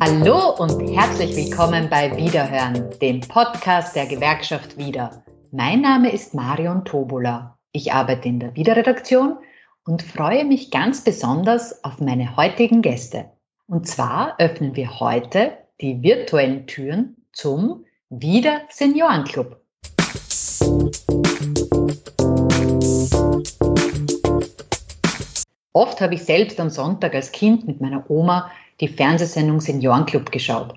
Hallo und herzlich willkommen bei Wiederhören, dem Podcast der Gewerkschaft Wieder. Mein Name ist Marion Tobola. Ich arbeite in der Wiederredaktion und freue mich ganz besonders auf meine heutigen Gäste. Und zwar öffnen wir heute die virtuellen Türen zum Wieder Seniorenclub. Oft habe ich selbst am Sonntag als Kind mit meiner Oma die Fernsehsendung Seniorenclub geschaut.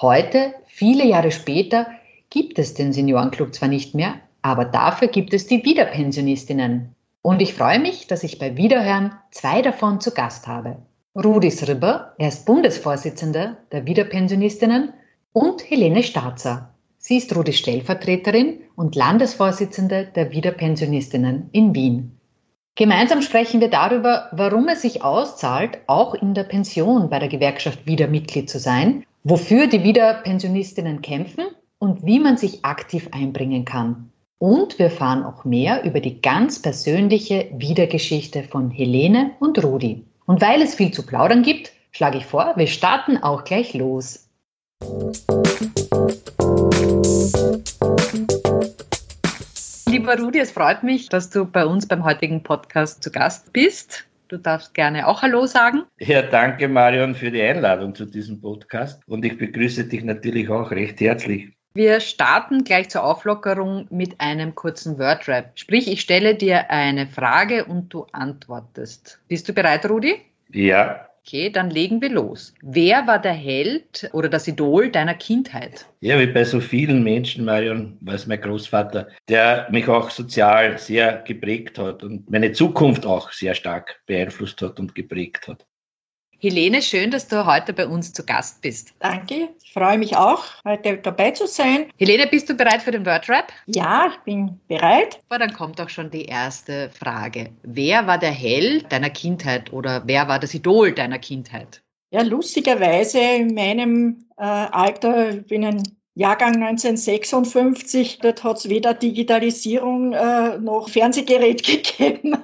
Heute, viele Jahre später, gibt es den Seniorenclub zwar nicht mehr, aber dafür gibt es die Wiederpensionistinnen. Und ich freue mich, dass ich bei Wiederhören zwei davon zu Gast habe. Rudi Sribber, er ist Bundesvorsitzender der Wiederpensionistinnen, und Helene Starzer. Sie ist Rudis Stellvertreterin und Landesvorsitzende der Wiederpensionistinnen in Wien. Gemeinsam sprechen wir darüber, warum es sich auszahlt, auch in der Pension bei der Gewerkschaft Wieder Mitglied zu sein, wofür die Wiederpensionistinnen kämpfen und wie man sich aktiv einbringen kann. Und wir erfahren auch mehr über die ganz persönliche Wiedergeschichte von Helene und Rudi. Und weil es viel zu plaudern gibt, schlage ich vor, wir starten auch gleich los. Lieber Rudi, es freut mich, dass du bei uns beim heutigen Podcast zu Gast bist. Du darfst gerne auch Hallo sagen. Ja, danke Marion für die Einladung zu diesem Podcast und ich begrüße dich natürlich auch recht herzlich. Wir starten gleich zur Auflockerung mit einem kurzen Wordrap. Sprich, ich stelle dir eine Frage und du antwortest. Bist du bereit, Rudi? Ja. Okay, dann legen wir los. Wer war der Held oder das Idol deiner Kindheit? Ja, wie bei so vielen Menschen, Marion, war es mein Großvater, der mich auch sozial sehr geprägt hat und meine Zukunft auch sehr stark beeinflusst hat und geprägt hat. Helene, schön, dass du heute bei uns zu Gast bist. Danke, ich freue mich auch, heute dabei zu sein. Helene, bist du bereit für den Wordrap? Ja, ich bin bereit. Aber dann kommt auch schon die erste Frage. Wer war der Held deiner Kindheit oder wer war das Idol deiner Kindheit? Ja, lustigerweise in meinem äh, Alter, ich bin ein Jahrgang 1956, dort hat es weder Digitalisierung äh, noch Fernsehgerät gegeben,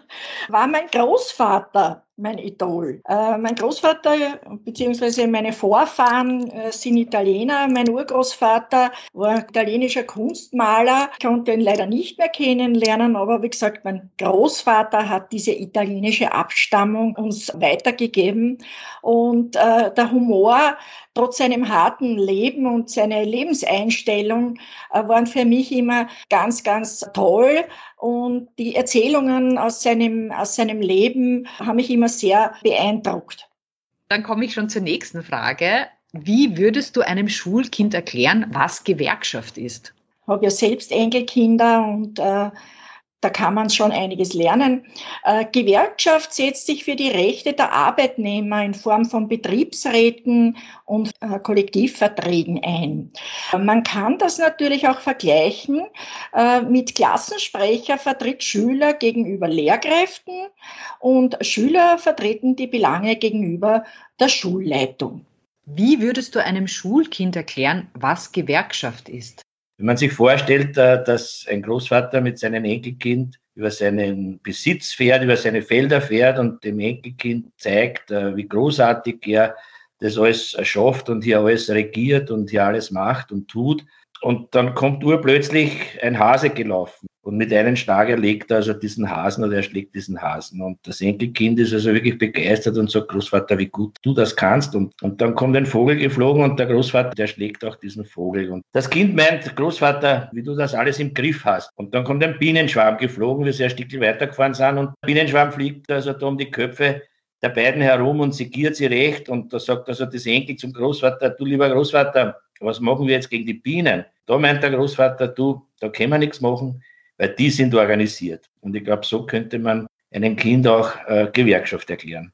war mein Großvater mein Idol. Äh, mein Großvater bzw. meine Vorfahren äh, sind Italiener. Mein Urgroßvater war italienischer Kunstmaler, konnte ihn leider nicht mehr kennenlernen, aber wie gesagt, mein Großvater hat diese italienische Abstammung uns weitergegeben und äh, der Humor trotz seinem harten Leben und seiner Lebenseinstellung äh, waren für mich immer ganz, ganz toll. Und die Erzählungen aus seinem, aus seinem Leben haben mich immer sehr beeindruckt. Dann komme ich schon zur nächsten Frage. Wie würdest du einem Schulkind erklären, was Gewerkschaft ist? Ich habe ja selbst Enkelkinder und äh, da kann man schon einiges lernen. Äh, Gewerkschaft setzt sich für die Rechte der Arbeitnehmer in Form von Betriebsräten und äh, Kollektivverträgen ein. Man kann das natürlich auch vergleichen äh, mit Klassensprecher vertritt Schüler gegenüber Lehrkräften und Schüler vertreten die Belange gegenüber der Schulleitung. Wie würdest du einem Schulkind erklären, was Gewerkschaft ist? Wenn man sich vorstellt, äh, dass ein Großvater mit seinem Enkelkind über seinen Besitz fährt, über seine Felder fährt und dem Enkelkind zeigt, äh, wie großartig er das alles schafft und hier alles regiert und hier alles macht und tut. Und dann kommt urplötzlich ein Hase gelaufen. Und mit einem Schlag erlegt er also diesen Hasen oder er schlägt diesen Hasen. Und das Enkelkind ist also wirklich begeistert und sagt, Großvater, wie gut du das kannst. Und, und dann kommt ein Vogel geflogen und der Großvater, der schlägt auch diesen Vogel. Und das Kind meint, Großvater, wie du das alles im Griff hast. Und dann kommt ein Bienenschwarm geflogen, wie sie ein Stück weitergefahren sind. Und der Bienenschwarm fliegt also da um die Köpfe der beiden herum und segiert sie recht. Und da sagt also das Enkel zum Großvater, du lieber Großvater, was machen wir jetzt gegen die Bienen? Da meint der Großvater, du, da können wir nichts machen weil die sind organisiert. Und ich glaube, so könnte man einem Kind auch äh, Gewerkschaft erklären.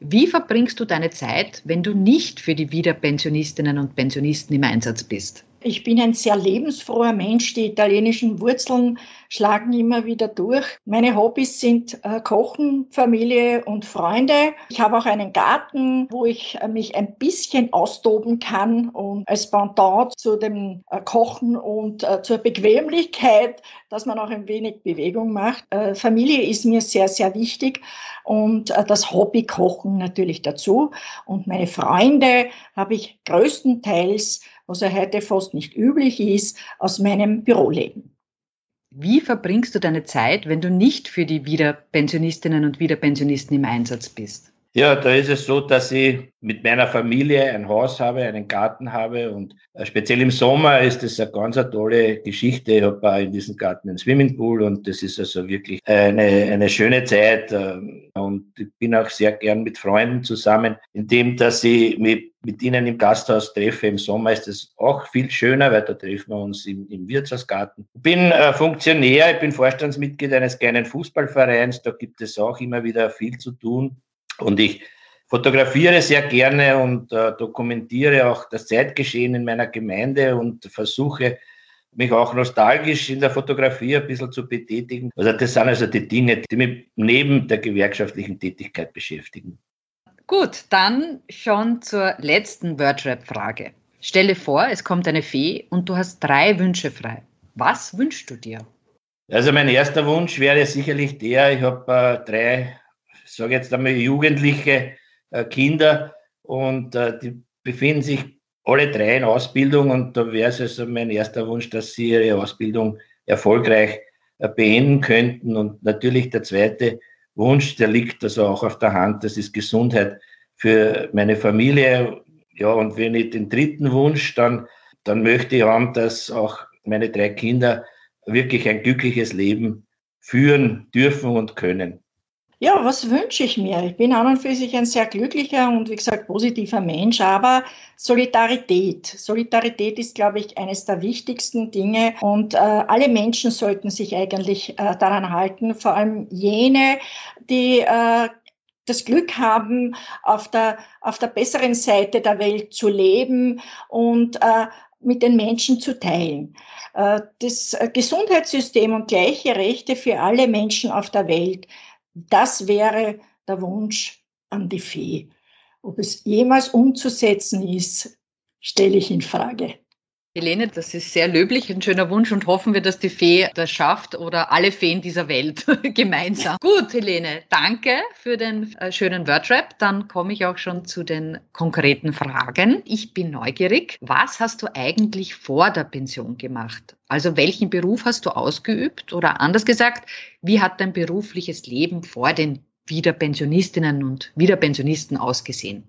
Wie verbringst du deine Zeit, wenn du nicht für die Wiederpensionistinnen und Pensionisten im Einsatz bist? Ich bin ein sehr lebensfroher Mensch. Die italienischen Wurzeln schlagen immer wieder durch. Meine Hobbys sind äh, Kochen, Familie und Freunde. Ich habe auch einen Garten, wo ich äh, mich ein bisschen austoben kann und als Pendant zu dem äh, Kochen und zur Bequemlichkeit, dass man auch ein wenig Bewegung macht. Familie ist mir sehr, sehr wichtig und das Hobby Kochen natürlich dazu. Und meine Freunde habe ich größtenteils was ja heute fast nicht üblich ist, aus meinem Büroleben. Wie verbringst du deine Zeit, wenn du nicht für die Wiederpensionistinnen und Wiederpensionisten im Einsatz bist? Ja, da ist es so, dass ich mit meiner Familie ein Haus habe, einen Garten habe und äh, speziell im Sommer ist das eine ganz eine tolle Geschichte. Ich habe auch in diesem Garten einen Swimmingpool und das ist also wirklich eine, eine schöne Zeit ähm, und ich bin auch sehr gern mit Freunden zusammen, indem dass ich mit, mit ihnen im Gasthaus treffe. Im Sommer ist es auch viel schöner, weil da treffen wir uns im, im Wirtshausgarten. Ich bin äh, Funktionär, ich bin Vorstandsmitglied eines kleinen Fußballvereins, da gibt es auch immer wieder viel zu tun. Und ich fotografiere sehr gerne und äh, dokumentiere auch das Zeitgeschehen in meiner Gemeinde und versuche mich auch nostalgisch in der Fotografie ein bisschen zu betätigen. Also das sind also die Dinge, die mich neben der gewerkschaftlichen Tätigkeit beschäftigen. Gut, dann schon zur letzten Wordrap-Frage. Stelle vor, es kommt eine Fee und du hast drei Wünsche frei. Was wünschst du dir? Also mein erster Wunsch wäre sicherlich der, ich habe äh, drei sage jetzt einmal jugendliche äh, Kinder und äh, die befinden sich alle drei in Ausbildung und da wäre es also mein erster Wunsch, dass sie ihre Ausbildung erfolgreich äh, beenden könnten. Und natürlich der zweite Wunsch, der liegt also auch auf der Hand, das ist Gesundheit für meine Familie. Ja, und wenn ich den dritten Wunsch, dann, dann möchte ich haben, dass auch meine drei Kinder wirklich ein glückliches Leben führen dürfen und können. Ja, was wünsche ich mir? Ich bin an und für sich ein sehr glücklicher und wie gesagt positiver Mensch, aber Solidarität. Solidarität ist, glaube ich, eines der wichtigsten Dinge und äh, alle Menschen sollten sich eigentlich äh, daran halten, vor allem jene, die äh, das Glück haben, auf der, auf der besseren Seite der Welt zu leben und äh, mit den Menschen zu teilen. Äh, das Gesundheitssystem und gleiche Rechte für alle Menschen auf der Welt das wäre der Wunsch an die Fee. Ob es jemals umzusetzen ist, stelle ich in Frage. Helene, das ist sehr löblich, ein schöner Wunsch und hoffen wir, dass die Fee das schafft oder alle Feen dieser Welt gemeinsam. Gut, Helene, danke für den äh, schönen Wordrap. Dann komme ich auch schon zu den konkreten Fragen. Ich bin neugierig. Was hast du eigentlich vor der Pension gemacht? Also welchen Beruf hast du ausgeübt? Oder anders gesagt, wie hat dein berufliches Leben vor den Wiederpensionistinnen und Wiederpensionisten ausgesehen?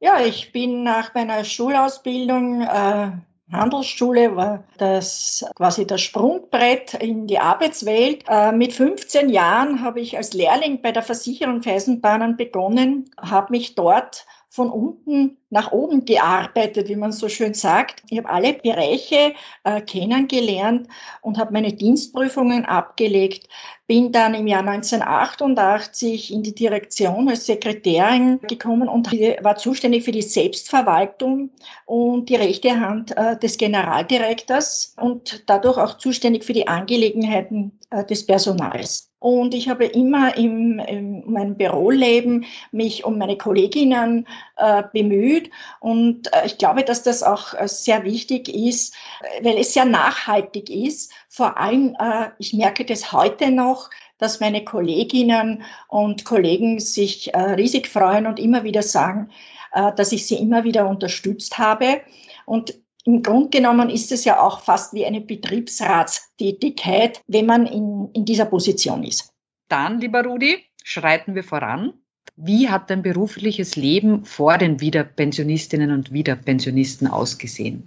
Ja, ich bin nach meiner Schulausbildung äh, Handelsschule war das quasi das Sprungbrett in die Arbeitswelt. Äh, mit 15 Jahren habe ich als Lehrling bei der Versicherung Feisenbahnen begonnen, habe mich dort von unten nach oben gearbeitet, wie man so schön sagt. Ich habe alle Bereiche äh, kennengelernt und habe meine Dienstprüfungen abgelegt. Bin dann im Jahr 1988 in die Direktion als Sekretärin gekommen und war zuständig für die Selbstverwaltung und die rechte Hand äh, des Generaldirektors und dadurch auch zuständig für die Angelegenheiten äh, des Personals. Und ich habe immer im, in meinem Büroleben mich um meine Kolleginnen äh, bemüht. Und äh, ich glaube, dass das auch äh, sehr wichtig ist, weil es sehr nachhaltig ist. Vor allem, äh, ich merke das heute noch, dass meine Kolleginnen und Kollegen sich äh, riesig freuen und immer wieder sagen, äh, dass ich sie immer wieder unterstützt habe. Und im Grunde genommen ist es ja auch fast wie eine Betriebsratstätigkeit, wenn man in, in dieser Position ist. Dann, lieber Rudi, schreiten wir voran. Wie hat dein berufliches Leben vor den Wiederpensionistinnen und Wiederpensionisten ausgesehen?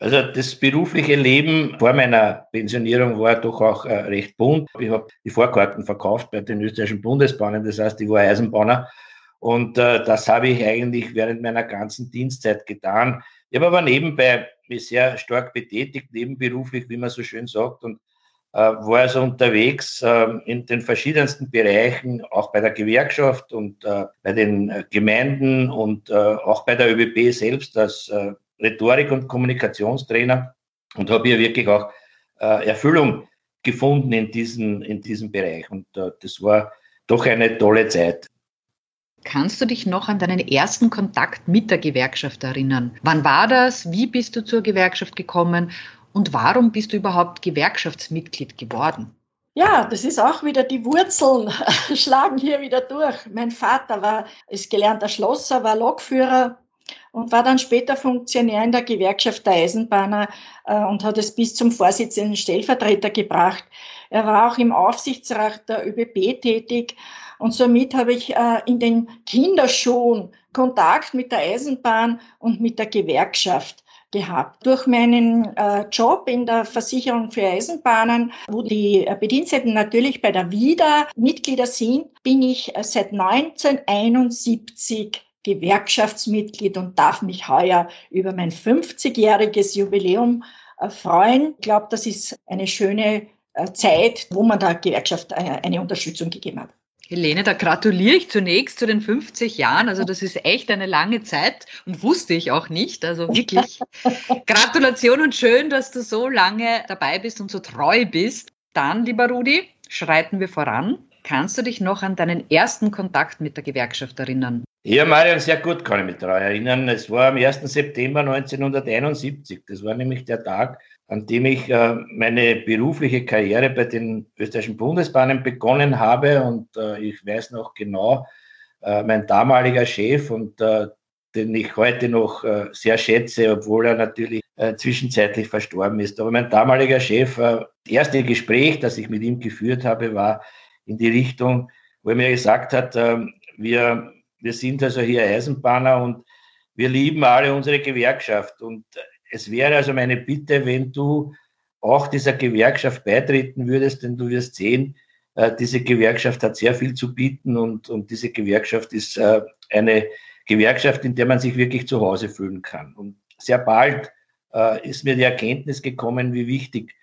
Also das berufliche Leben vor meiner Pensionierung war doch auch äh, recht bunt. Ich habe die Vorkarten verkauft bei den österreichischen Bundesbahnen, das heißt, ich war Eisenbahner. Und äh, das habe ich eigentlich während meiner ganzen Dienstzeit getan. Ich habe aber nebenbei mich sehr stark betätigt, nebenberuflich, wie man so schön sagt, und äh, war also unterwegs äh, in den verschiedensten Bereichen, auch bei der Gewerkschaft und äh, bei den Gemeinden und äh, auch bei der ÖBB selbst als äh, Rhetorik- und Kommunikationstrainer und habe hier wirklich auch äh, Erfüllung gefunden in diesem, in diesem Bereich. Und äh, das war doch eine tolle Zeit. Kannst du dich noch an deinen ersten Kontakt mit der Gewerkschaft erinnern? Wann war das? Wie bist du zur Gewerkschaft gekommen? Und warum bist du überhaupt Gewerkschaftsmitglied geworden? Ja, das ist auch wieder die Wurzeln schlagen hier wieder durch. Mein Vater war, ist gelernter Schlosser, war Lokführer und war dann später Funktionär in der Gewerkschaft der Eisenbahner äh, und hat es bis zum Vorsitzenden Stellvertreter gebracht. Er war auch im Aufsichtsrat der ÖBB tätig und somit habe ich äh, in den Kinderschuhen Kontakt mit der Eisenbahn und mit der Gewerkschaft gehabt. Durch meinen äh, Job in der Versicherung für Eisenbahnen, wo die äh, Bediensteten natürlich bei der WIDA Mitglieder sind, bin ich äh, seit 1971 Gewerkschaftsmitglied und darf mich heuer über mein 50-jähriges Jubiläum äh, freuen. Ich glaube, das ist eine schöne äh, Zeit, wo man der Gewerkschaft eine Unterstützung gegeben hat. Helene, da gratuliere ich zunächst zu den 50 Jahren. Also das ist echt eine lange Zeit und wusste ich auch nicht. Also wirklich Gratulation und schön, dass du so lange dabei bist und so treu bist. Dann, lieber Rudi, schreiten wir voran. Kannst du dich noch an deinen ersten Kontakt mit der Gewerkschaft erinnern? Ja, Marian, sehr gut kann ich mich daran erinnern. Es war am 1. September 1971. Das war nämlich der Tag, an dem ich äh, meine berufliche Karriere bei den österreichischen Bundesbahnen begonnen habe. Und äh, ich weiß noch genau, äh, mein damaliger Chef und äh, den ich heute noch äh, sehr schätze, obwohl er natürlich äh, zwischenzeitlich verstorben ist. Aber mein damaliger Chef, das erste Gespräch, das ich mit ihm geführt habe, war in die Richtung, wo er mir gesagt hat, ähm, wir, wir sind also hier Eisenbahner und wir lieben alle unsere Gewerkschaft. Und es wäre also meine Bitte, wenn du auch dieser Gewerkschaft beitreten würdest, denn du wirst sehen, äh, diese Gewerkschaft hat sehr viel zu bieten und, und diese Gewerkschaft ist äh, eine Gewerkschaft, in der man sich wirklich zu Hause fühlen kann. Und sehr bald äh, ist mir die Erkenntnis gekommen, wie wichtig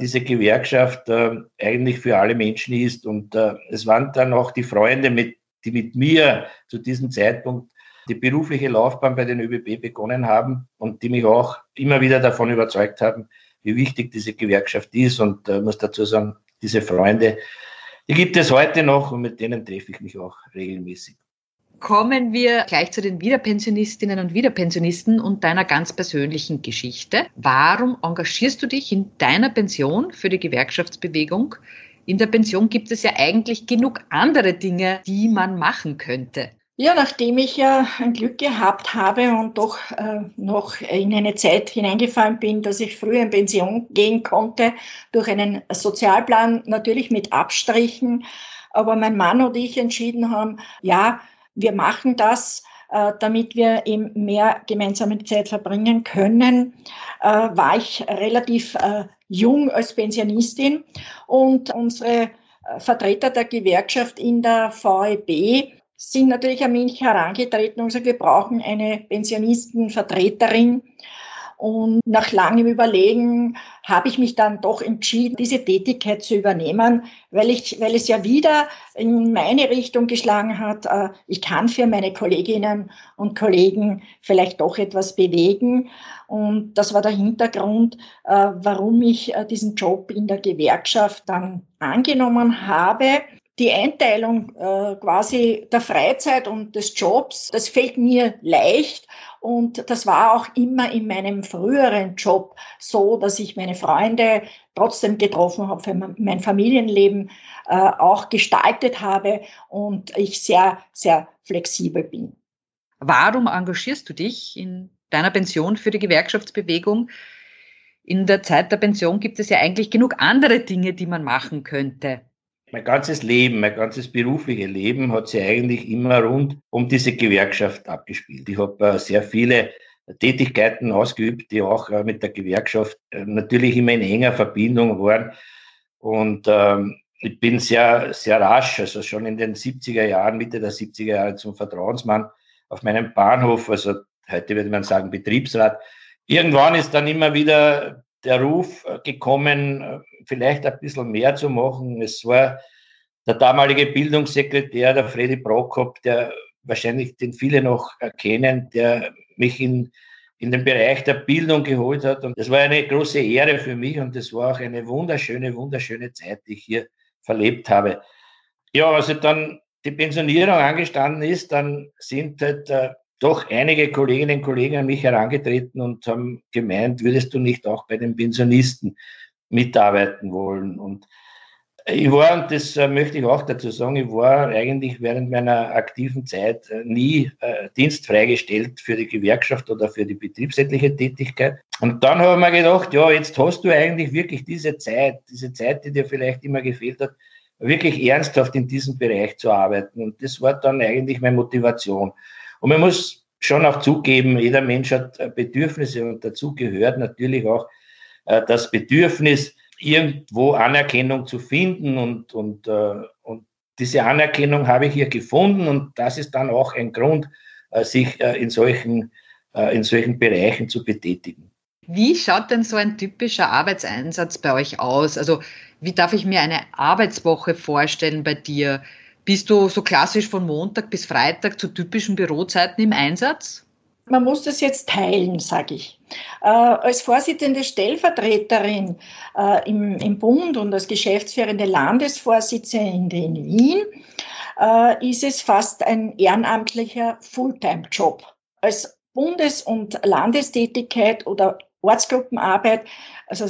diese Gewerkschaft eigentlich für alle Menschen ist. Und es waren dann auch die Freunde, mit, die mit mir zu diesem Zeitpunkt die berufliche Laufbahn bei den ÖBB begonnen haben und die mich auch immer wieder davon überzeugt haben, wie wichtig diese Gewerkschaft ist. Und äh, muss dazu sagen, diese Freunde, die gibt es heute noch und mit denen treffe ich mich auch regelmäßig. Kommen wir gleich zu den Wiederpensionistinnen und Wiederpensionisten und deiner ganz persönlichen Geschichte. Warum engagierst du dich in deiner Pension für die Gewerkschaftsbewegung? In der Pension gibt es ja eigentlich genug andere Dinge, die man machen könnte. Ja, nachdem ich ja ein Glück gehabt habe und doch äh, noch in eine Zeit hineingefallen bin, dass ich früher in Pension gehen konnte, durch einen Sozialplan natürlich mit Abstrichen, aber mein Mann und ich entschieden haben, ja, wir machen das, äh, damit wir eben mehr gemeinsame Zeit verbringen können, äh, war ich relativ äh, jung als Pensionistin und unsere äh, Vertreter der Gewerkschaft in der VEB sind natürlich an mich herangetreten und gesagt, wir brauchen eine Pensionistenvertreterin. Und nach langem Überlegen habe ich mich dann doch entschieden, diese Tätigkeit zu übernehmen, weil, ich, weil es ja wieder in meine Richtung geschlagen hat. Äh, ich kann für meine Kolleginnen und Kollegen vielleicht doch etwas bewegen. Und das war der Hintergrund, äh, warum ich äh, diesen Job in der Gewerkschaft dann angenommen habe die Einteilung äh, quasi der Freizeit und des Jobs, das fällt mir leicht. Und das war auch immer in meinem früheren Job so, dass ich meine Freunde trotzdem getroffen habe, für mein Familienleben äh, auch gestaltet habe und ich sehr, sehr flexibel bin. Warum engagierst du dich in deiner Pension für die Gewerkschaftsbewegung? In der Zeit der Pension gibt es ja eigentlich genug andere Dinge, die man machen könnte mein ganzes Leben, mein ganzes berufliche Leben hat sich eigentlich immer rund um diese Gewerkschaft abgespielt. Ich habe äh, sehr viele Tätigkeiten ausgeübt, die auch äh, mit der Gewerkschaft äh, natürlich immer in enger Verbindung waren. Und ähm, ich bin sehr, sehr rasch, also schon in den 70er Jahren, Mitte der 70er Jahre zum Vertrauensmann auf meinem Bahnhof, also heute würde man sagen Betriebsrat. Irgendwann ist dann immer wieder der Ruf gekommen, vielleicht ein bisschen mehr zu machen. Es war der damalige Bildungssekretär, der Freddy Prokop, der wahrscheinlich den viele noch erkennen, der mich in, in den Bereich der Bildung geholt hat. Und das war eine große Ehre für mich und das war auch eine wunderschöne, wunderschöne Zeit, die ich hier verlebt habe. Ja, also dann die Pensionierung angestanden ist, dann sind halt äh, doch einige Kolleginnen und Kollegen an mich herangetreten und haben gemeint, würdest du nicht auch bei den Pensionisten mitarbeiten wollen? Und ich war, und das äh, möchte ich auch dazu sagen, ich war eigentlich während meiner aktiven Zeit äh, nie äh, dienstfreigestellt für die Gewerkschaft oder für die betriebsrätliche Tätigkeit. Und dann habe ich mir gedacht, ja, jetzt hast du eigentlich wirklich diese Zeit, diese Zeit, die dir vielleicht immer gefehlt hat, wirklich ernsthaft in diesem Bereich zu arbeiten. Und das war dann eigentlich meine Motivation. Und man muss schon auch zugeben, jeder Mensch hat äh, Bedürfnisse und dazu gehört natürlich auch äh, das Bedürfnis, irgendwo Anerkennung zu finden und, und, äh, und diese Anerkennung habe ich hier gefunden und das ist dann auch ein Grund, äh, sich äh, in, solchen, äh, in solchen Bereichen zu betätigen. Wie schaut denn so ein typischer Arbeitseinsatz bei euch aus? Also wie darf ich mir eine Arbeitswoche vorstellen bei dir? Bist du so klassisch von Montag bis Freitag zu typischen Bürozeiten im Einsatz? man muss das jetzt teilen, sage ich. Äh, als Vorsitzende Stellvertreterin äh, im, im, Bund und als geschäftsführende Landesvorsitzende in Wien äh, ist es fast ein ehrenamtlicher Fulltime-Job. Als Bundes- und Landestätigkeit oder Ortsgruppenarbeit, also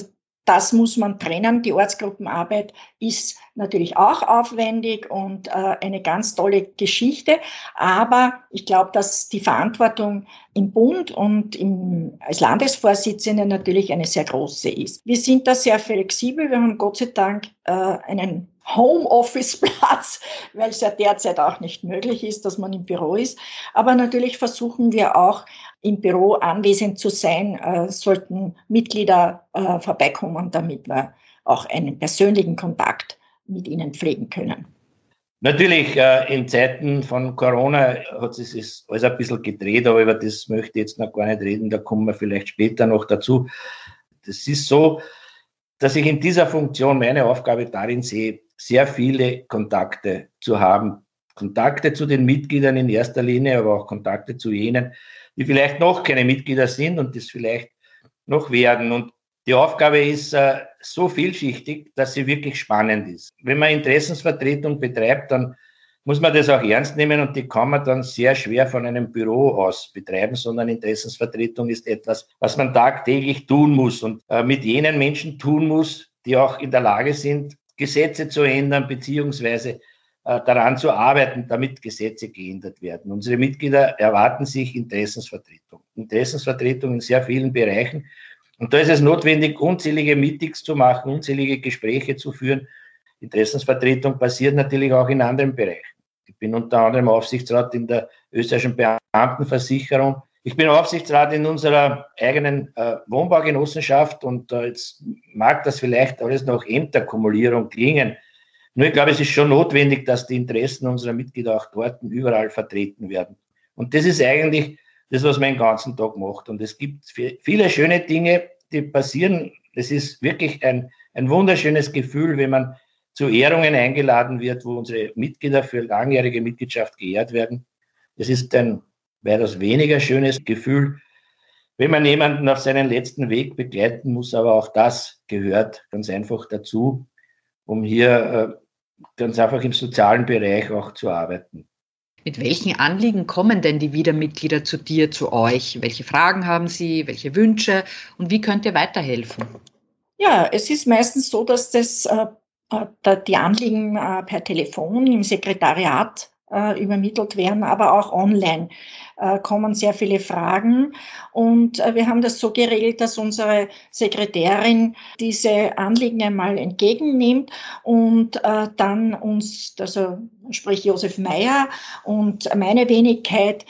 das muss man trennen. Die Ortsgruppenarbeit ist natürlich auch aufwendig und äh, eine ganz tolle Geschichte. Aber ich glaube, dass die Verantwortung im Bund und im, als Landesvorsitzende natürlich eine sehr große ist. Wir sind da sehr flexibel. Wir haben Gott sei Dank äh, einen Homeoffice-Platz, weil es ja derzeit auch nicht möglich ist, dass man im Büro ist. Aber natürlich versuchen wir auch im Büro anwesend zu sein, äh, sollten Mitglieder äh, vorbeikommen, damit wir auch einen persönlichen Kontakt mit ihnen pflegen können. Natürlich, äh, in Zeiten von Corona hat sich alles ein bisschen gedreht, aber über das möchte ich jetzt noch gar nicht reden, da kommen wir vielleicht später noch dazu. Das ist so, dass ich in dieser Funktion meine Aufgabe darin sehe, sehr viele Kontakte zu haben. Kontakte zu den Mitgliedern in erster Linie, aber auch Kontakte zu jenen, die vielleicht noch keine Mitglieder sind und das vielleicht noch werden. Und die Aufgabe ist äh, so vielschichtig, dass sie wirklich spannend ist. Wenn man Interessensvertretung betreibt, dann muss man das auch ernst nehmen und die kann man dann sehr schwer von einem Büro aus betreiben, sondern Interessensvertretung ist etwas, was man tagtäglich tun muss und äh, mit jenen Menschen tun muss, die auch in der Lage sind, Gesetze zu ändern, beziehungsweise äh, daran zu arbeiten, damit Gesetze geändert werden. Unsere Mitglieder erwarten sich Interessensvertretung. Interessensvertretung in sehr vielen Bereichen. Und da ist es notwendig, unzählige Meetings zu machen, unzählige Gespräche zu führen. Interessensvertretung passiert natürlich auch in anderen Bereichen. Ich bin unter anderem Aufsichtsrat in der österreichischen Beamtenversicherung ich bin Aufsichtsrat in unserer eigenen äh, Wohnbaugenossenschaft und äh, jetzt mag das vielleicht alles noch Ämterkumulierung klingen. Nur ich glaube, es ist schon notwendig, dass die Interessen unserer Mitglieder auch dort überall vertreten werden. Und das ist eigentlich das, was man den ganzen Tag macht. Und es gibt viele schöne Dinge, die passieren. Es ist wirklich ein, ein wunderschönes Gefühl, wenn man zu Ehrungen eingeladen wird, wo unsere Mitglieder für langjährige Mitgliedschaft geehrt werden. Es ist ein weitaus weniger schönes Gefühl, wenn man jemanden auf seinen letzten Weg begleiten muss, aber auch das gehört ganz einfach dazu, um hier äh, ganz einfach im sozialen Bereich auch zu arbeiten. Mit welchen Anliegen kommen denn die Wiedermitglieder zu dir, zu euch? Welche Fragen haben sie? Welche Wünsche? Und wie könnt ihr weiterhelfen? Ja, es ist meistens so, dass das, äh, äh die Anliegen äh, per Telefon im Sekretariat äh, übermittelt werden, aber auch online äh, kommen sehr viele Fragen. Und äh, wir haben das so geregelt, dass unsere Sekretärin diese Anliegen einmal entgegennimmt und äh, dann uns, also sprich Josef Meyer und meine Wenigkeit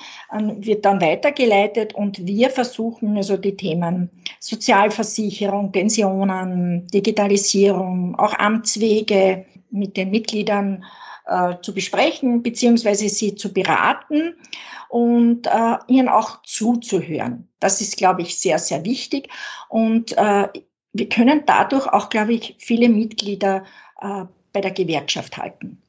wird dann weitergeleitet und wir versuchen also die Themen Sozialversicherung, Pensionen, Digitalisierung, auch Amtswege mit den Mitgliedern äh, zu besprechen beziehungsweise sie zu beraten und äh, ihnen auch zuzuhören. Das ist, glaube ich, sehr, sehr wichtig. Und äh, wir können dadurch auch, glaube ich, viele Mitglieder äh, bei der Gewerkschaft halten.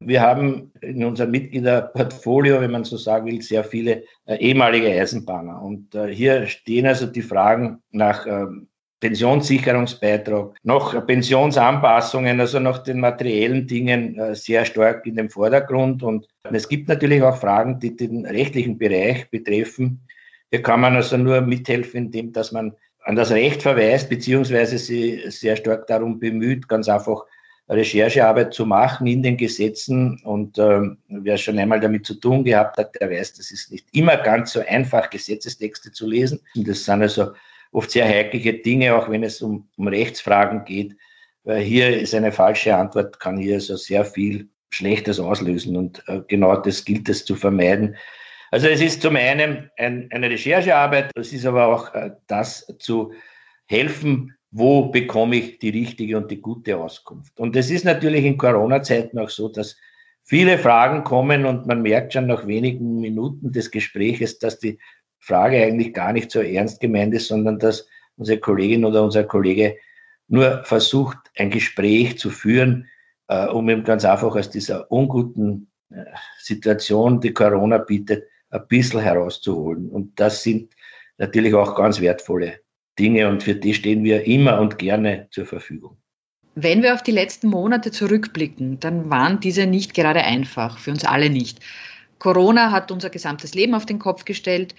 Wir haben in unserem Mitgliederportfolio, wenn man so sagen will, sehr viele äh, ehemalige Eisenbahner. Und hier stehen also die Fragen nach ähm, Pensionssicherungsbeitrag, noch Pensionsanpassungen, also nach den materiellen Dingen äh, sehr stark in den Vordergrund. Und es gibt natürlich auch Fragen, die den rechtlichen Bereich betreffen. Hier kann man also nur mithelfen, indem dass man an das Recht verweist, beziehungsweise sie sehr stark darum bemüht, ganz einfach Recherchearbeit zu machen in den Gesetzen. Und ähm, wer schon einmal damit zu tun gehabt hat, der weiß, das ist nicht immer ganz so einfach, Gesetzestexte zu lesen. Und das sind also oft sehr heikliche Dinge, auch wenn es um, um Rechtsfragen geht. Weil hier ist eine falsche Antwort, kann hier so sehr viel Schlechtes auslösen. Und äh, genau das gilt es zu vermeiden. Also es ist zum einen ein, eine Recherchearbeit, es ist aber auch äh, das zu helfen, wo bekomme ich die richtige und die gute Auskunft. Und es ist natürlich in Corona-Zeiten auch so, dass viele Fragen kommen und man merkt schon nach wenigen Minuten des Gespräches, dass die Frage eigentlich gar nicht so ernst gemeint ist, sondern dass unsere Kollegin oder unser Kollege nur versucht, ein Gespräch zu führen, äh, um eben ganz einfach aus dieser unguten äh, Situation, die Corona bietet, ein bisschen herauszuholen. Und das sind natürlich auch ganz wertvolle Dinge und für die stehen wir immer und gerne zur Verfügung. Wenn wir auf die letzten Monate zurückblicken, dann waren diese nicht gerade einfach, für uns alle nicht. Corona hat unser gesamtes Leben auf den Kopf gestellt.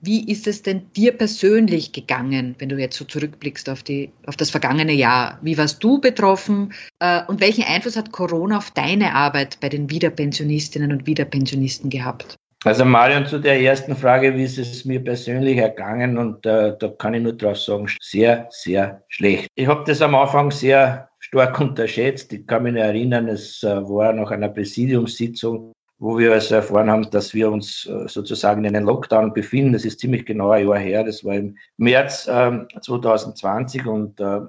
Wie ist es denn dir persönlich gegangen, wenn du jetzt so zurückblickst auf, die, auf das vergangene Jahr? Wie warst du betroffen äh, und welchen Einfluss hat Corona auf deine Arbeit bei den Wiederpensionistinnen und Wiederpensionisten gehabt? Also Marion, zu der ersten Frage, wie ist es mir persönlich ergangen? Und äh, da kann ich nur drauf sagen, sehr, sehr schlecht. Ich habe das am Anfang sehr stark unterschätzt. Ich kann mich erinnern, es äh, war nach einer Präsidiumssitzung, wo wir also erfahren haben, dass wir uns äh, sozusagen in einem Lockdown befinden. Das ist ziemlich genau ein Jahr her. Das war im März 2020 ähm, und äh,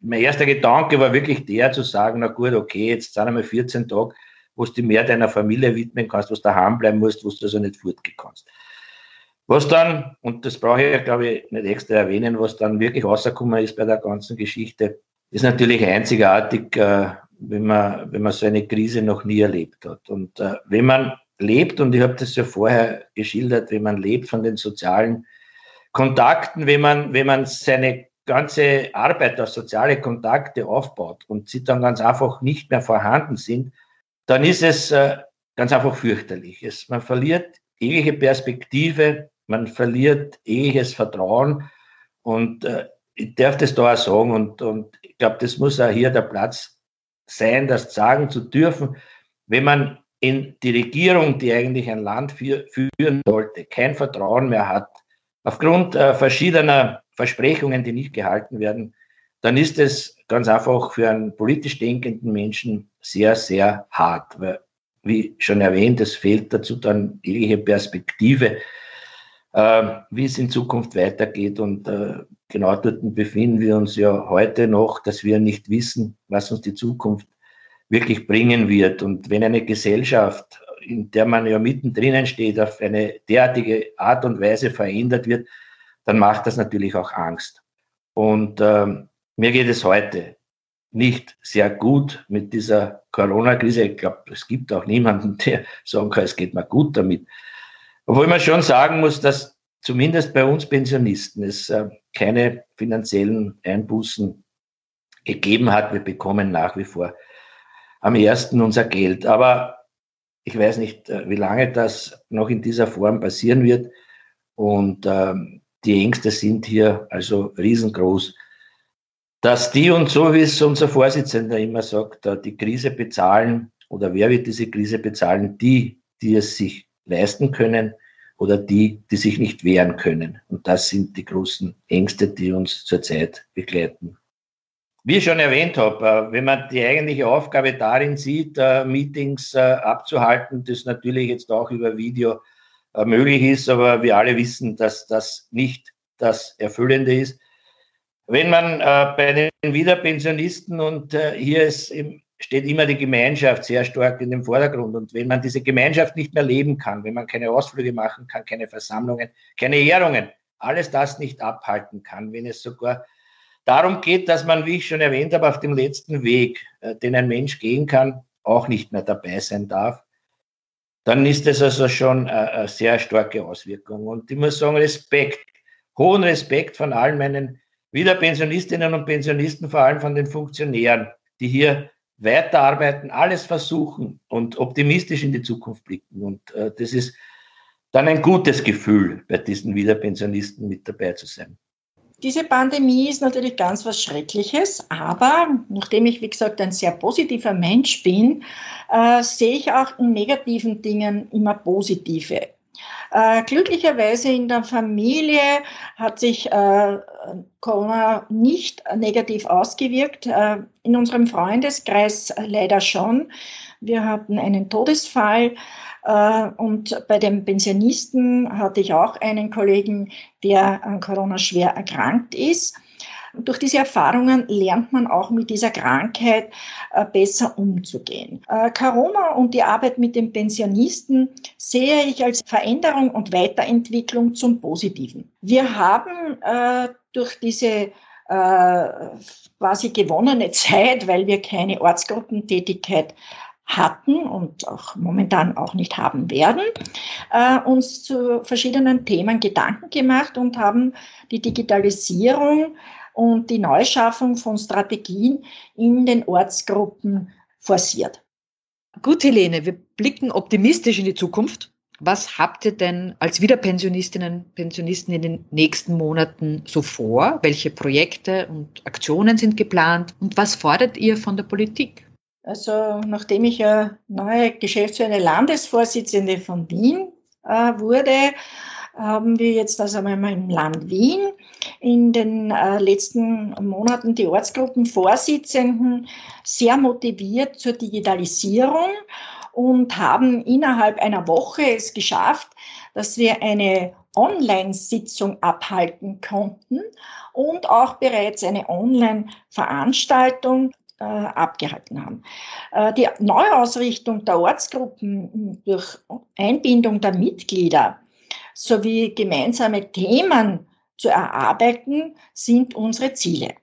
mein erster Gedanke war wirklich der zu sagen, na gut, okay, jetzt sind einmal 14 Tage wo du mehr deiner Familie widmen kannst, wo du daheim bleiben musst, wo du also nicht fortgehen kannst. Was dann, und das brauche ich, glaube ich, nicht extra erwähnen, was dann wirklich rausgekommen ist bei der ganzen Geschichte, ist natürlich einzigartig, äh, wenn, man, wenn man so eine Krise noch nie erlebt hat. Und äh, wenn man lebt, und ich habe das ja vorher geschildert, wenn man lebt von den sozialen Kontakten, wenn man, wenn man seine ganze Arbeit auf soziale Kontakte aufbaut und sie dann ganz einfach nicht mehr vorhanden sind, dann ist es äh, ganz einfach fürchterlich. Es, man verliert jegliche Perspektive, man verliert jegliches Vertrauen und äh, ich darf das da auch sagen und, und ich glaube, das muss auch hier der Platz sein, das sagen zu dürfen, wenn man in die Regierung, die eigentlich ein Land führen sollte, kein Vertrauen mehr hat, aufgrund äh, verschiedener Versprechungen, die nicht gehalten werden, dann ist es ganz einfach für einen politisch denkenden Menschen sehr, sehr hart. Weil, wie schon erwähnt, es fehlt dazu dann jegliche Perspektive, äh, wie es in Zukunft weitergeht. Und äh, genau dort befinden wir uns ja heute noch, dass wir nicht wissen, was uns die Zukunft wirklich bringen wird. Und wenn eine Gesellschaft, in der man ja mittendrin steht, auf eine derartige Art und Weise verändert wird, dann macht das natürlich auch Angst. Und ähm, mir geht es heute nicht sehr gut mit dieser Corona-Krise. Ich glaube, es gibt auch niemanden, der sagen kann, es geht mir gut damit. Obwohl man schon sagen muss, dass zumindest bei uns Pensionisten es äh, keine finanziellen Einbußen gegeben hat. Wir bekommen nach wie vor am ersten unser Geld. Aber ich weiß nicht, äh, wie lange das noch in dieser Form passieren wird. Und ähm, die Ängste sind hier also riesengroß dass die und so, wie es unser Vorsitzender immer sagt, die Krise bezahlen oder wer wird diese Krise bezahlen? Die, die es sich leisten können oder die, die sich nicht wehren können. Und das sind die großen Ängste, die uns zurzeit begleiten. Wie ich schon erwähnt habe, äh, wenn man die eigentliche Aufgabe darin sieht, äh, Meetings äh, abzuhalten, das natürlich jetzt auch über Video möglich ist, aber wir alle wissen, dass das nicht das Erfüllende ist. Wenn man bei den Wiederpensionisten und hier ist, steht immer die Gemeinschaft sehr stark in dem Vordergrund. Und wenn man diese Gemeinschaft nicht mehr leben kann, wenn man keine Ausflüge machen kann, keine Versammlungen, keine Ehrungen, alles das nicht abhalten kann, wenn es sogar darum geht, dass man, wie ich schon erwähnt habe, auf dem letzten Weg, äh, den ein Mensch gehen kann, auch nicht mehr dabei sein darf, dann ist das also schon eine, eine sehr starke Auswirkung. Und ich muss sagen, Respekt, hohen Respekt von allen meinen Wiederpensionistinnen und Pensionisten, vor allem von den Funktionären, die hier weiterarbeiten, alles versuchen und optimistisch in die Zukunft blicken. Und äh, das ist dann ein gutes Gefühl, bei diesen Wiederpensionisten mit dabei zu sein. Diese Pandemie ist natürlich ganz was Schreckliches, aber nachdem ich, wie gesagt, ein sehr positiver Mensch bin, äh, sehe ich auch in negativen Dingen immer positive. Äh, glücklicherweise in der Familie hat sich äh, Corona nicht negativ ausgewirkt. Äh, in unserem Freundeskreis leider schon. Wir hatten einen Todesfall und bei den Pensionisten hatte ich auch einen Kollegen, der an Corona schwer erkrankt ist. Durch diese Erfahrungen lernt man auch mit dieser Krankheit äh, besser umzugehen. Äh, Corona und die Arbeit mit den Pensionisten sehe ich als Veränderung und Weiterentwicklung zum Positiven. Wir haben äh, durch diese quasi gewonnene Zeit, weil wir keine Ortsgruppentätigkeit hatten und auch momentan auch nicht haben werden, äh, uns zu verschiedenen Themen Gedanken gemacht und haben die Digitalisierung und die Neuschaffung von Strategien in den Ortsgruppen forciert. Gut, Helene, wir blicken optimistisch in die Zukunft. Was habt ihr denn als Wiederpensionistinnen und Pensionisten in den nächsten Monaten so vor? Welche Projekte und Aktionen sind geplant? Und was fordert ihr von der Politik? Also, nachdem ich ja neue geschäftsführende Landesvorsitzende von Wien äh, wurde, haben wir jetzt also einmal im Land Wien in den äh, letzten Monaten die Ortsgruppenvorsitzenden sehr motiviert zur Digitalisierung und haben innerhalb einer Woche es geschafft, dass wir eine Online-Sitzung abhalten konnten und auch bereits eine Online-Veranstaltung äh, abgehalten haben. Äh, die Neuausrichtung der Ortsgruppen durch Einbindung der Mitglieder sowie gemeinsame Themen zu erarbeiten, sind unsere Ziele.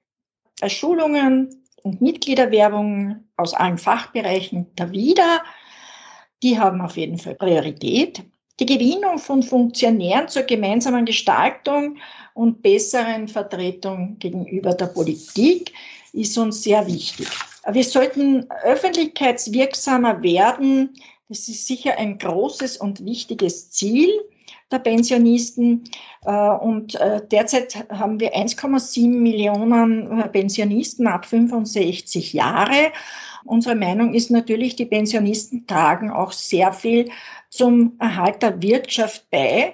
Schulungen und Mitgliederwerbung aus allen Fachbereichen der WIDA, die haben auf jeden Fall Priorität. Die Gewinnung von Funktionären zur gemeinsamen Gestaltung und besseren Vertretung gegenüber der Politik ist uns sehr wichtig. Wir sollten öffentlichkeitswirksamer werden. Das ist sicher ein großes und wichtiges Ziel der Pensionisten. Äh, und äh, derzeit haben wir 1,7 Millionen äh, Pensionisten ab 65 Jahre. Unsere Meinung ist natürlich, die Pensionisten tragen auch sehr viel zum Erhalt der Wirtschaft bei.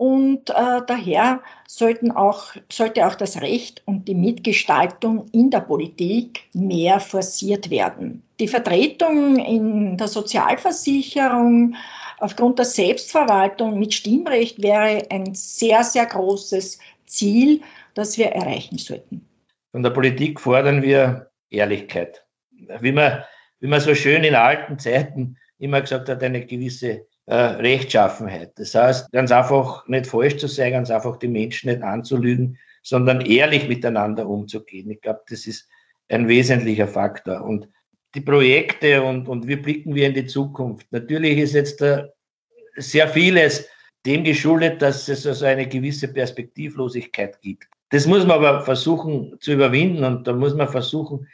Und äh, daher sollten auch, sollte auch das Recht und die Mitgestaltung in der Politik mehr forciert werden. Die Vertretung in der Sozialversicherung aufgrund der Selbstverwaltung mit Stimmrecht wäre ein sehr, sehr großes Ziel, das wir erreichen sollten. Von der Politik fordern wir Ehrlichkeit. Wie man, wie man so schön in alten Zeiten immer gesagt hat, eine gewisse äh, Rechtschaffenheit. Das heißt, ganz einfach nicht falsch zu sein, ganz einfach die Menschen nicht anzulügen, sondern ehrlich miteinander umzugehen. Ich glaube, das ist ein wesentlicher Faktor. Und die Projekte und, und wie blicken wir in die Zukunft? Natürlich ist jetzt da sehr vieles dem geschuldet, dass es also eine gewisse Perspektivlosigkeit gibt. Das muss man aber versuchen zu überwinden und da muss man versuchen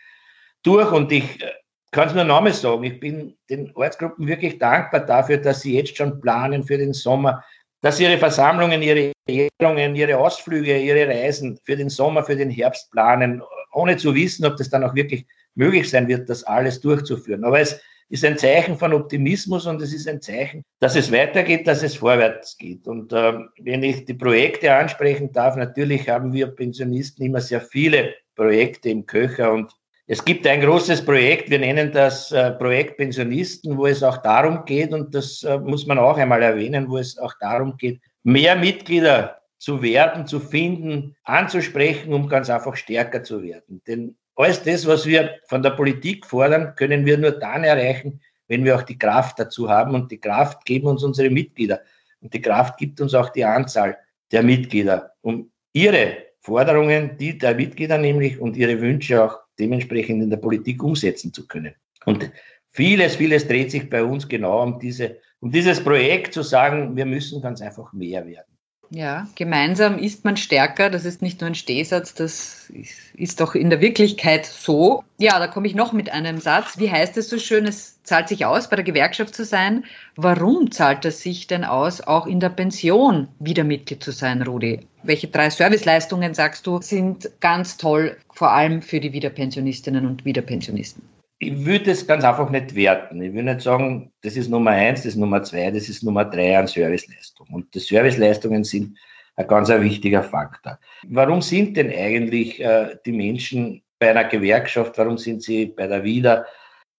durch und ich äh, kann es nur nochmal sagen, ich bin den Ortsgruppen wirklich dankbar dafür, dass sie jetzt schon planen für den Sommer, dass ihre Versammlungen, ihre Ehrungen, ihre Ausflüge, ihre Reisen für den Sommer, für den Herbst planen, ohne zu wissen, ob das dann auch wirklich möglich sein wird, das alles durchzuführen. Aber es ist ein Zeichen von Optimismus und es ist ein Zeichen, dass es weitergeht, dass es vorwärts geht. Und äh, wenn ich die Projekte ansprechen darf, natürlich haben wir Pensionisten immer sehr viele Projekte im Köcher und es gibt ein großes Projekt, wir nennen das äh, Projekt Pensionisten, wo es auch darum geht, und das äh, muss man auch einmal erwähnen, wo es auch darum geht, mehr Mitglieder zu werden, zu finden, anzusprechen, um ganz einfach stärker zu werden. Denn alles das, was wir von der Politik fordern, können wir nur dann erreichen, wenn wir auch die Kraft dazu haben. Und die Kraft geben uns unsere Mitglieder. Und die Kraft gibt uns auch die Anzahl der Mitglieder, um ihre Forderungen, die der Mitglieder nämlich und ihre Wünsche auch dementsprechend in der Politik umsetzen zu können. Und vieles, vieles dreht sich bei uns genau um diese, um dieses Projekt zu sagen, wir müssen ganz einfach mehr werden. Ja, gemeinsam ist man stärker. Das ist nicht nur ein Stehsatz, das ist doch in der Wirklichkeit so. Ja, da komme ich noch mit einem Satz. Wie heißt es so schön? Es zahlt sich aus, bei der Gewerkschaft zu sein. Warum zahlt es sich denn aus, auch in der Pension wieder Mitglied zu sein, Rudi? Welche drei Serviceleistungen, sagst du, sind ganz toll, vor allem für die Wiederpensionistinnen und Wiederpensionisten? Ich würde es ganz einfach nicht werten. Ich will nicht sagen, das ist Nummer eins, das ist Nummer zwei, das ist Nummer drei an Serviceleistung. Und die Serviceleistungen sind ein ganz wichtiger Faktor. Warum sind denn eigentlich äh, die Menschen bei einer Gewerkschaft? Warum sind sie bei der WIDA?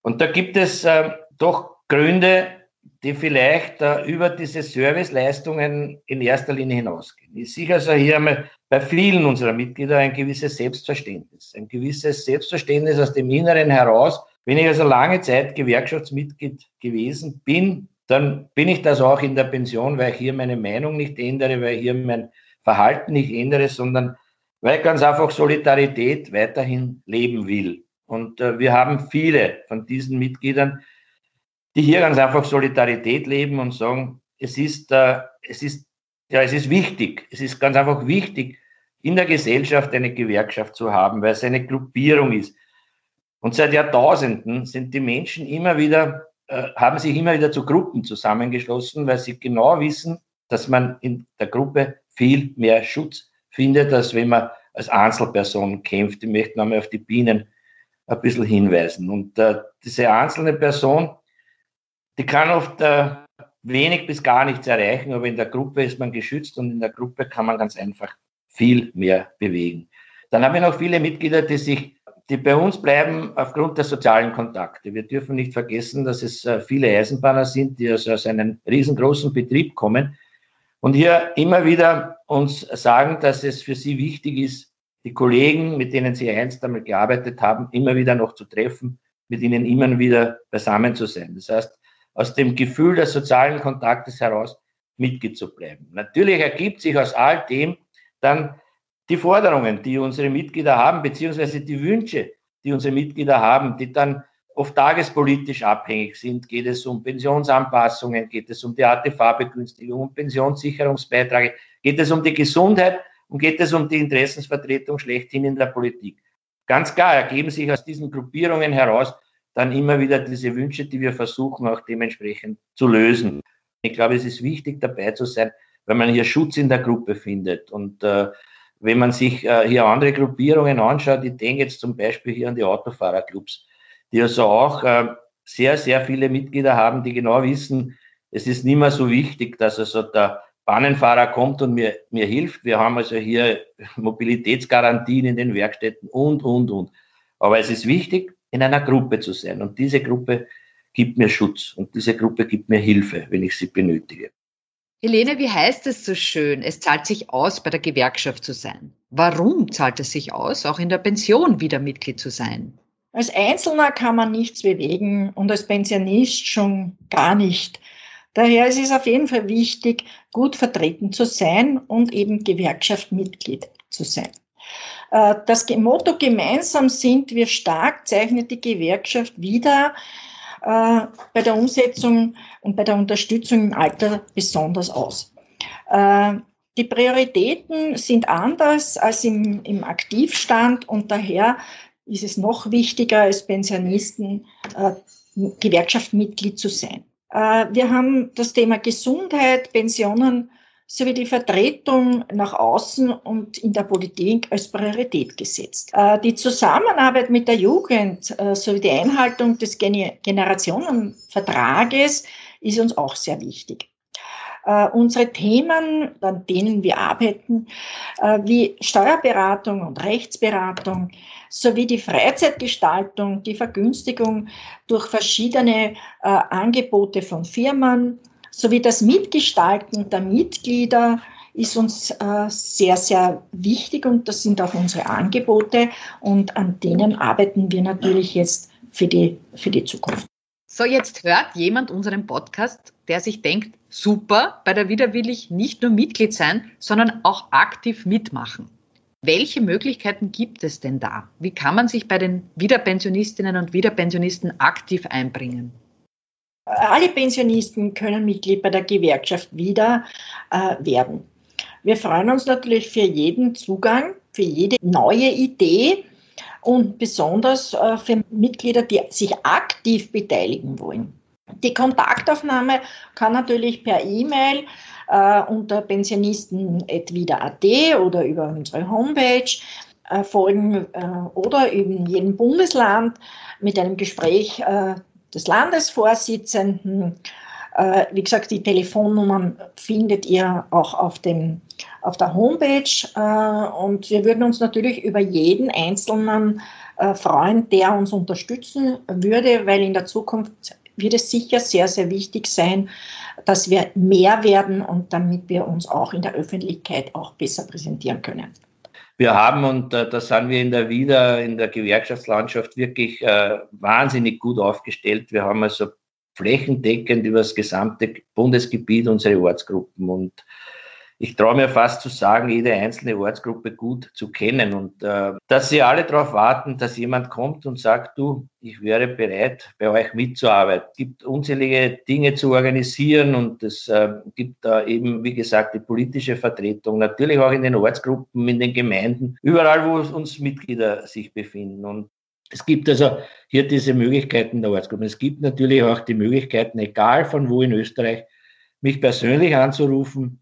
Und da gibt es äh, doch Gründe, die vielleicht äh, über diese Serviceleistungen in erster Linie hinausgehen. Ich sehe also hier einmal bei vielen unserer Mitglieder ein gewisses Selbstverständnis, ein gewisses Selbstverständnis aus dem Inneren heraus, wenn ich also lange Zeit Gewerkschaftsmitglied gewesen bin, dann bin ich das auch in der Pension, weil ich hier meine Meinung nicht ändere, weil ich hier mein Verhalten nicht ändere, sondern weil ich ganz einfach Solidarität weiterhin leben will. Und äh, wir haben viele von diesen Mitgliedern, die hier ganz einfach Solidarität leben und sagen, es ist, äh, es ist, ja, es ist wichtig, es ist ganz einfach wichtig, in der Gesellschaft eine Gewerkschaft zu haben, weil es eine Gruppierung ist, und seit Jahrtausenden sind die Menschen immer wieder, äh, haben sich immer wieder zu Gruppen zusammengeschlossen, weil sie genau wissen, dass man in der Gruppe viel mehr Schutz findet, als wenn man als Einzelperson kämpft. Ich möchte nochmal auf die Bienen ein bisschen hinweisen. Und äh, diese einzelne Person, die kann oft äh, wenig bis gar nichts erreichen, aber in der Gruppe ist man geschützt und in der Gruppe kann man ganz einfach viel mehr bewegen. Dann haben wir noch viele Mitglieder, die sich die bei uns bleiben aufgrund der sozialen Kontakte. Wir dürfen nicht vergessen, dass es äh, viele Eisenbahner sind, die also aus einem riesengroßen Betrieb kommen und hier immer wieder uns sagen, dass es für sie wichtig ist, die Kollegen, mit denen sie einst einmal gearbeitet haben, immer wieder noch zu treffen, mit ihnen immer wieder beisammen zu sein. Das heißt, aus dem Gefühl des sozialen Kontaktes heraus Mitglied zu bleiben. Natürlich ergibt sich aus all dem dann die Forderungen, die unsere Mitglieder haben, beziehungsweise die Wünsche, die unsere Mitglieder haben, die dann oft tagespolitisch abhängig sind. Geht es um Pensionsanpassungen, geht es um die ATV-Begünstigung, um Pensionssicherungsbeiträge, geht es um die Gesundheit und geht es um die Interessensvertretung schlechthin in der Politik. Ganz klar ergeben sich aus diesen Gruppierungen heraus dann immer wieder diese Wünsche, die wir versuchen auch dementsprechend zu lösen. Ich glaube, es ist wichtig dabei zu sein, wenn man hier Schutz in der Gruppe findet und äh, wenn man sich äh, hier andere Gruppierungen anschaut, ich denke jetzt zum Beispiel hier an die Autofahrerclubs, die also auch äh, sehr, sehr viele Mitglieder haben, die genau wissen, es ist nicht mehr so wichtig, dass also der Bahnenfahrer kommt und mir, mir hilft. Wir haben also hier Mobilitätsgarantien in den Werkstätten und, und, und. Aber es ist wichtig, in einer Gruppe zu sein. Und diese Gruppe gibt mir Schutz und diese Gruppe gibt mir Hilfe, wenn ich sie benötige. Helene, wie heißt es so schön? Es zahlt sich aus, bei der Gewerkschaft zu sein. Warum zahlt es sich aus, auch in der Pension wieder Mitglied zu sein? Als Einzelner kann man nichts bewegen und als Pensionist schon gar nicht. Daher ist es auf jeden Fall wichtig, gut vertreten zu sein und eben Gewerkschaftmitglied zu sein. Äh, das Motto gemeinsam sind wir stark zeichnet die Gewerkschaft wieder äh, bei der Umsetzung und bei der Unterstützung im Alter besonders aus. Äh, die Prioritäten sind anders als im, im Aktivstand und daher ist es noch wichtiger, als Pensionisten äh, Gewerkschaftsmitglied zu sein. Äh, wir haben das Thema Gesundheit, Pensionen sowie die Vertretung nach außen und in der Politik als Priorität gesetzt. Äh, die Zusammenarbeit mit der Jugend äh, sowie die Einhaltung des Generationenvertrages ist uns auch sehr wichtig. Uh, unsere Themen, an denen wir arbeiten, wie Steuerberatung und Rechtsberatung sowie die Freizeitgestaltung, die Vergünstigung durch verschiedene Angebote von Firmen, sowie das Mitgestalten der Mitglieder ist uns äh, sehr, sehr wichtig und das sind auch unsere Angebote und an denen arbeiten wir natürlich jetzt für die, für die Zukunft. So, jetzt hört jemand unseren Podcast, der sich denkt, super, bei der Wieder will ich nicht nur Mitglied sein, sondern auch aktiv mitmachen. Welche Möglichkeiten gibt es denn da? Wie kann man sich bei den Wiederpensionistinnen und Wiederpensionisten aktiv einbringen? Alle Pensionisten können Mitglied bei der Gewerkschaft wieder äh, werden. Wir freuen uns natürlich für jeden Zugang, für jede neue Idee und besonders äh, für Mitglieder, die sich aktiv beteiligen wollen. Die Kontaktaufnahme kann natürlich per E-Mail äh, unter pensionisten.wieder.at oder über unsere Homepage erfolgen äh, oder in jedem Bundesland mit einem Gespräch äh, des Landesvorsitzenden. Äh, wie gesagt, die Telefonnummern findet ihr auch auf, dem, auf der Homepage. Äh, und wir würden uns natürlich über jeden Einzelnen äh, freuen, der uns unterstützen würde, weil in der Zukunft wird es sicher sehr, sehr wichtig sein, dass wir mehr werden und damit wir uns auch in der Öffentlichkeit auch besser präsentieren können. Wir haben, und äh, da sind wir in der Wieder, in der Gewerkschaftslandschaft wirklich äh, wahnsinnig gut aufgestellt. Wir haben also flächendeckend über das gesamte Bundesgebiet unsere Ortsgruppen und ich traue mir fast zu sagen, jede einzelne Ortsgruppe gut zu kennen und äh, dass sie alle darauf warten, dass jemand kommt und sagt, du, ich wäre bereit, bei euch mitzuarbeiten. Es gibt unzählige Dinge zu organisieren und es äh, gibt da eben, wie gesagt, die politische Vertretung, natürlich auch in den Ortsgruppen, in den Gemeinden, überall, wo uns Mitglieder sich befinden. Und es gibt also hier diese Möglichkeiten der Ortsgruppen. Es gibt natürlich auch die Möglichkeiten, egal von wo in Österreich, mich persönlich anzurufen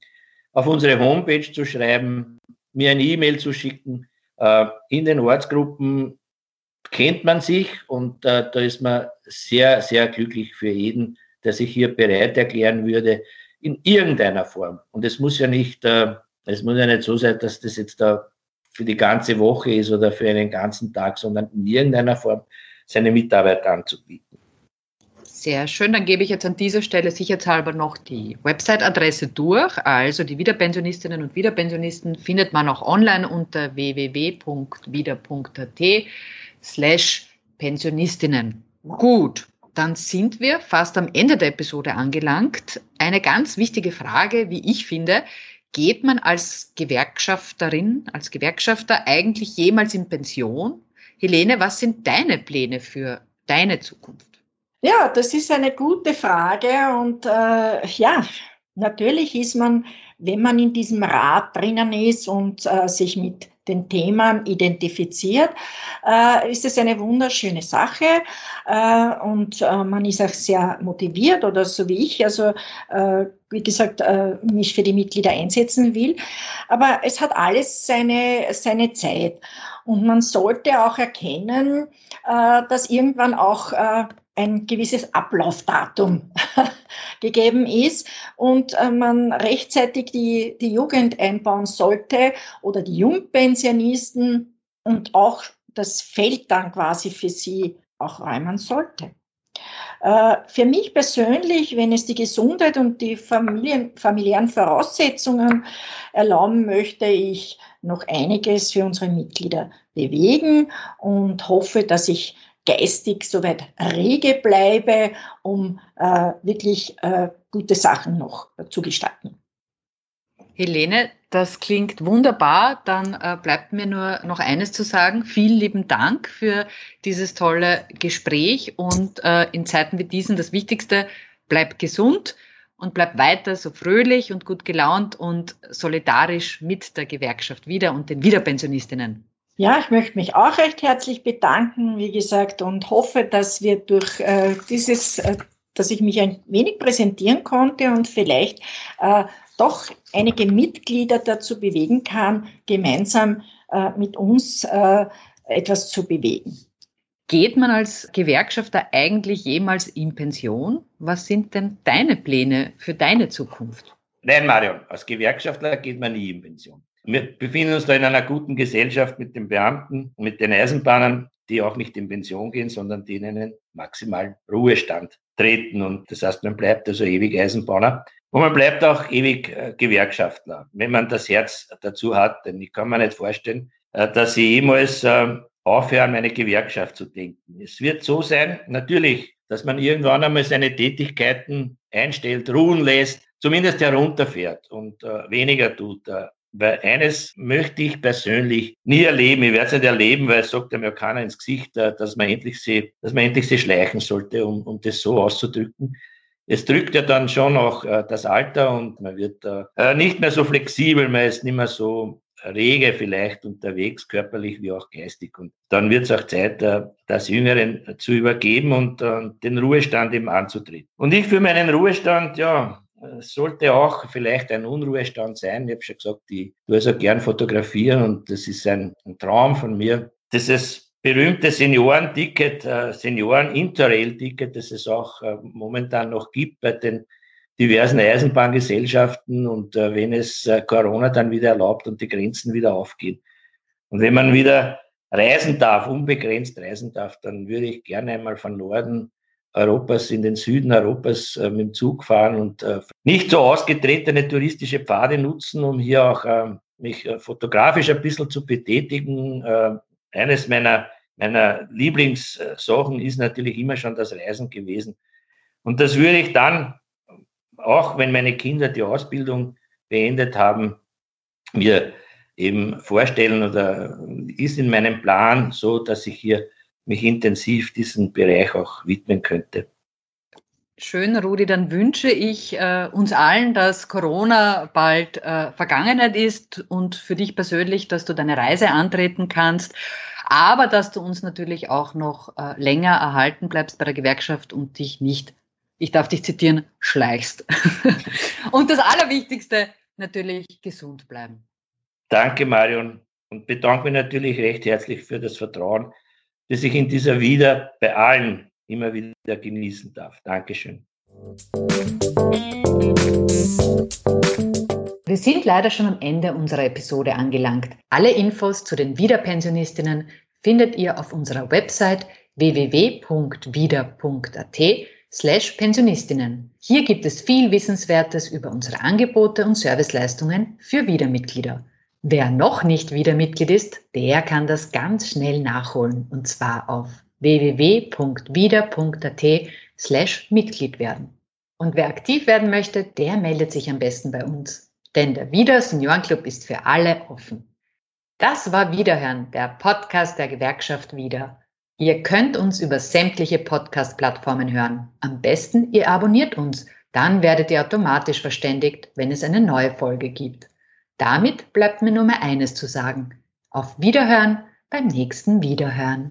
auf unsere Homepage zu schreiben, mir eine E-Mail zu schicken. Äh, in den Ortsgruppen kennt man sich und äh, da ist man sehr, sehr glücklich für jeden, der sich hier bereit erklären würde, in irgendeiner Form. Und es muss ja nicht, äh, es muss ja nicht so sein, dass das jetzt da für die ganze Woche ist oder für einen ganzen Tag, sondern in irgendeiner Form seine Mitarbeit anzubieten. Sehr schön. Dann gebe ich jetzt an dieser Stelle sicherheitshalber noch die Website-Adresse durch. Also die Wiederpensionistinnen und Wiederpensionisten findet man auch online unter www.wieder.at slash Pensionistinnen. Gut, dann sind wir fast am Ende der Episode angelangt. Eine ganz wichtige Frage, wie ich finde, geht man als Gewerkschafterin, als Gewerkschafter eigentlich jemals in Pension? Helene, was sind deine Pläne für deine Zukunft? Ja, das ist eine gute Frage und äh, ja, natürlich ist man, wenn man in diesem Rat drinnen ist und äh, sich mit den Themen identifiziert, äh, ist es eine wunderschöne Sache äh, und äh, man ist auch sehr motiviert oder so wie ich, also äh, wie gesagt, äh, mich für die Mitglieder einsetzen will. Aber es hat alles seine, seine Zeit und man sollte auch erkennen, äh, dass irgendwann auch ein gewisses Ablaufdatum gegeben ist und äh, man rechtzeitig die, die Jugend einbauen sollte oder die Jungpensionisten und auch das Feld dann quasi für sie auch räumen sollte. Äh, für mich persönlich, wenn es die Gesundheit und die Familien, familiären Voraussetzungen erlauben, möchte ich noch einiges für unsere Mitglieder bewegen und hoffe, dass ich geistig soweit rege bleibe, um äh, wirklich äh, gute Sachen noch zu gestalten. Helene, das klingt wunderbar. Dann äh, bleibt mir nur noch eines zu sagen. Vielen lieben Dank für dieses tolle Gespräch und äh, in Zeiten wie diesen das Wichtigste, bleib gesund und bleib weiter so fröhlich und gut gelaunt und solidarisch mit der Gewerkschaft wieder und den Wiederpensionistinnen. Ja, ich möchte mich auch recht herzlich bedanken, wie gesagt, und hoffe, dass wir durch äh, dieses, äh, dass ich mich ein wenig präsentieren konnte und vielleicht äh, doch einige Mitglieder dazu bewegen kann, gemeinsam äh, mit uns äh, etwas zu bewegen. Geht man als Gewerkschafter eigentlich jemals in Pension? Was sind denn deine Pläne für deine Zukunft? Nein, Marion, als Gewerkschaftler geht man nie in Pension. Wir befinden uns da in einer guten Gesellschaft mit den Beamten, mit den Eisenbahnern, die auch nicht in Pension gehen, sondern denen einen maximalen Ruhestand treten. Und das heißt, man bleibt also ewig Eisenbahner. Und man bleibt auch ewig äh, Gewerkschaftler, wenn man das Herz dazu hat. Denn ich kann mir nicht vorstellen, äh, dass ich jemals äh, aufhören, meine Gewerkschaft zu denken. Es wird so sein, natürlich, dass man irgendwann einmal seine Tätigkeiten einstellt, ruhen lässt, zumindest herunterfährt und weniger tut. Weil eines möchte ich persönlich nie erleben. Ich werde es nicht erleben, weil es sagt mir keiner ins Gesicht, äh, dass man endlich sie, dass man endlich sie schleichen sollte, um, um das so auszudrücken. Es drückt ja dann schon auch äh, das Alter und man wird äh, nicht mehr so flexibel, man ist nicht mehr so rege vielleicht unterwegs, körperlich wie auch geistig. Und dann wird es auch Zeit, das Jüngeren zu übergeben und den Ruhestand eben anzutreten. Und ich für meinen Ruhestand, ja, sollte auch vielleicht ein Unruhestand sein. Ich habe schon gesagt, ich tue also gern fotografieren und das ist ein, ein Traum von mir. Dieses berühmte Seniorenticket, äh, Senioren-Interrail-Ticket, das es auch äh, momentan noch gibt bei den diversen Eisenbahngesellschaften und äh, wenn es Corona dann wieder erlaubt und die Grenzen wieder aufgehen. Und wenn man wieder reisen darf, unbegrenzt reisen darf, dann würde ich gerne einmal von Norden Europas in den Süden Europas äh, mit dem Zug fahren und äh, nicht so ausgetretene touristische Pfade nutzen, um hier auch äh, mich äh, fotografisch ein bisschen zu betätigen. Äh, eines meiner, meiner Lieblingssachen ist natürlich immer schon das Reisen gewesen. Und das würde ich dann, auch wenn meine Kinder die Ausbildung beendet haben, mir eben vorstellen oder ist in meinem Plan so, dass ich hier mich intensiv diesem Bereich auch widmen könnte. Schön, Rudi, dann wünsche ich äh, uns allen, dass Corona bald äh, Vergangenheit ist und für dich persönlich, dass du deine Reise antreten kannst, aber dass du uns natürlich auch noch äh, länger erhalten bleibst bei der Gewerkschaft und dich nicht, ich darf dich zitieren, schleichst. und das Allerwichtigste, natürlich gesund bleiben. Danke, Marion, und bedanke mich natürlich recht herzlich für das Vertrauen, das ich in dieser Wieder bei allen immer wieder genießen darf. Dankeschön. Wir sind leider schon am Ende unserer Episode angelangt. Alle Infos zu den Wiederpensionistinnen findet ihr auf unserer Website www.wieder.at slash Pensionistinnen. Hier gibt es viel Wissenswertes über unsere Angebote und Serviceleistungen für Wiedermitglieder. Wer noch nicht wieder Mitglied ist, der kann das ganz schnell nachholen und zwar auf www.wieder.at slash Mitglied werden. Und wer aktiv werden möchte, der meldet sich am besten bei uns. Denn der Wieder Seniorenclub ist für alle offen. Das war Wiederhören, der Podcast der Gewerkschaft Wieder. Ihr könnt uns über sämtliche Podcast-Plattformen hören. Am besten, ihr abonniert uns. Dann werdet ihr automatisch verständigt, wenn es eine neue Folge gibt. Damit bleibt mir nur mehr eines zu sagen. Auf Wiederhören beim nächsten Wiederhören.